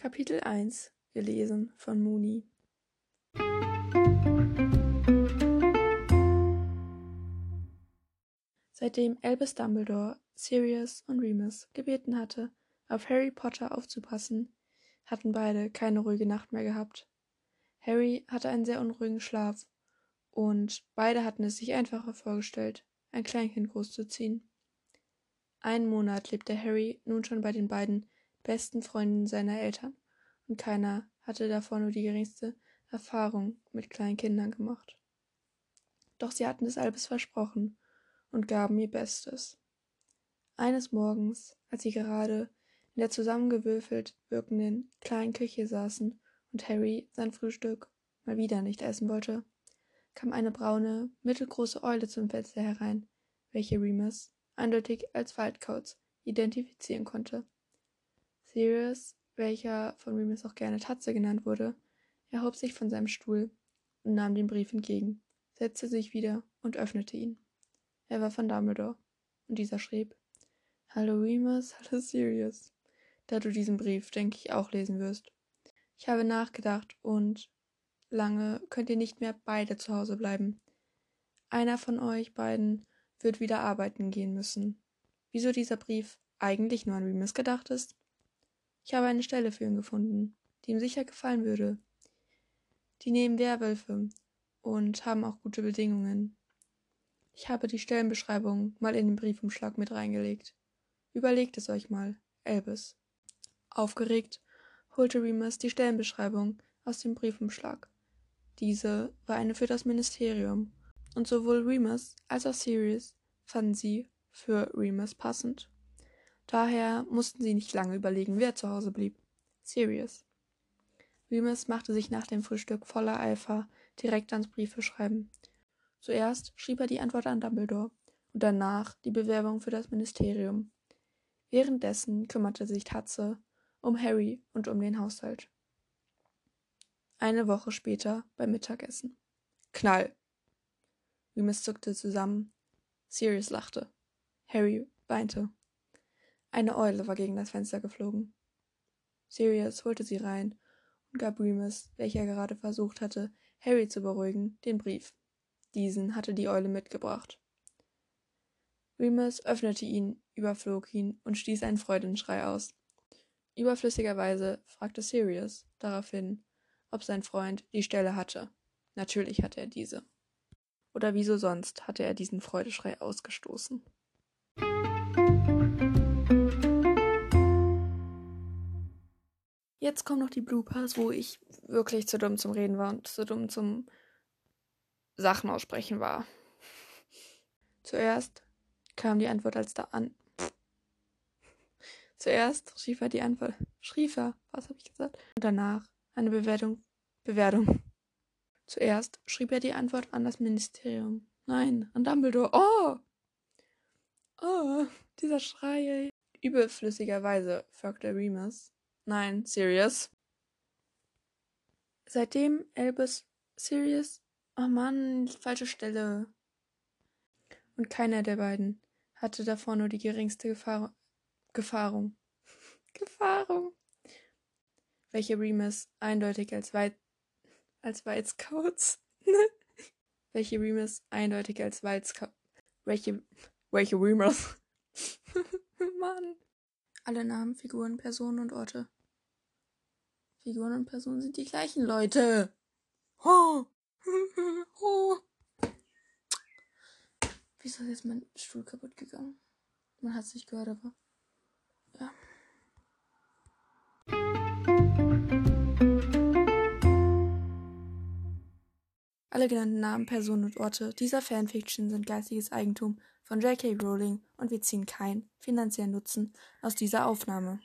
Kapitel 1 Gelesen von Mooney Seitdem Albus Dumbledore, Sirius und Remus gebeten hatte, auf Harry Potter aufzupassen, hatten beide keine ruhige Nacht mehr gehabt. Harry hatte einen sehr unruhigen Schlaf, und beide hatten es sich einfacher vorgestellt, ein Kleinkind großzuziehen. Einen Monat lebte Harry nun schon bei den beiden besten Freunden seiner Eltern, und keiner hatte davor nur die geringste Erfahrung mit kleinen Kindern gemacht. Doch sie hatten es Albus versprochen und gaben ihr Bestes. Eines Morgens, als sie gerade in der zusammengewürfelt wirkenden kleinen Küche saßen und Harry sein Frühstück mal wieder nicht essen wollte, kam eine braune, mittelgroße Eule zum Fenster herein, welche Remus eindeutig als Waldkauz identifizieren konnte. Sirius, welcher von Remus auch gerne Tatze genannt wurde, erhob sich von seinem Stuhl und nahm den Brief entgegen, setzte sich wieder und öffnete ihn. Er war von Dumbledore, und dieser schrieb Hallo Remus, hallo Sirius. Da du diesen Brief, denke ich, auch lesen wirst. Ich habe nachgedacht und lange könnt ihr nicht mehr beide zu Hause bleiben. Einer von euch beiden wird wieder arbeiten gehen müssen. Wieso dieser Brief eigentlich nur an Remus gedacht ist? Ich habe eine Stelle für ihn gefunden, die ihm sicher gefallen würde. Die nehmen Werwölfe und haben auch gute Bedingungen. Ich habe die Stellenbeschreibung mal in den Briefumschlag mit reingelegt. Überlegt es euch mal, Elbes. Aufgeregt holte Remus die Stellenbeschreibung aus dem Briefumschlag. Diese war eine für das Ministerium, und sowohl Remus als auch Sirius fanden sie für Remus passend. Daher mussten sie nicht lange überlegen, wer zu Hause blieb. Sirius. Remus machte sich nach dem Frühstück voller Eifer direkt ans Briefeschreiben Zuerst schrieb er die Antwort an Dumbledore und danach die Bewerbung für das Ministerium. Währenddessen kümmerte sich Tatze um Harry und um den Haushalt. Eine Woche später beim Mittagessen. Knall! Remus zuckte zusammen. Sirius lachte. Harry weinte. Eine Eule war gegen das Fenster geflogen. Sirius holte sie rein und gab Remus, welcher gerade versucht hatte, Harry zu beruhigen, den Brief. Diesen hatte die Eule mitgebracht. Remus öffnete ihn, überflog ihn und stieß einen Freudenschrei aus. Überflüssigerweise fragte Sirius daraufhin, ob sein Freund die Stelle hatte. Natürlich hatte er diese. Oder wieso sonst hatte er diesen Freudeschrei ausgestoßen? Jetzt kommen noch die Bloopers, wo ich wirklich zu dumm zum Reden war und zu dumm zum Sachen aussprechen war. Zuerst kam die Antwort als da an. Zuerst schrieb er die Antwort. Schrieb er, was habe ich gesagt? Und danach eine Bewertung. Bewertung. Zuerst schrieb er die Antwort an das Ministerium. Nein, an Dumbledore. Oh! Oh, dieser Schrei. Überflüssigerweise, folgte Remus. Nein, Sirius. Seitdem Albus Sirius Oh Mann, falsche Stelle. Und keiner der beiden hatte davor nur die geringste Gefahr Gefahrung. Gefahrung. Welche Remus eindeutig als Weit als Weizkauz. welche Remus eindeutig als Weizkauz. Welche welche Remus. Mann. Alle Namen, Figuren, Personen und Orte. Figuren und Personen sind die gleichen Leute. Oh. oh. Wieso ist jetzt mein Stuhl kaputt gegangen? Man hat es nicht gehört, aber. Ja. Alle genannten Namen, Personen und Orte dieser Fanfiction sind geistiges Eigentum von J.K. Rowling und wir ziehen keinen finanziellen Nutzen aus dieser Aufnahme.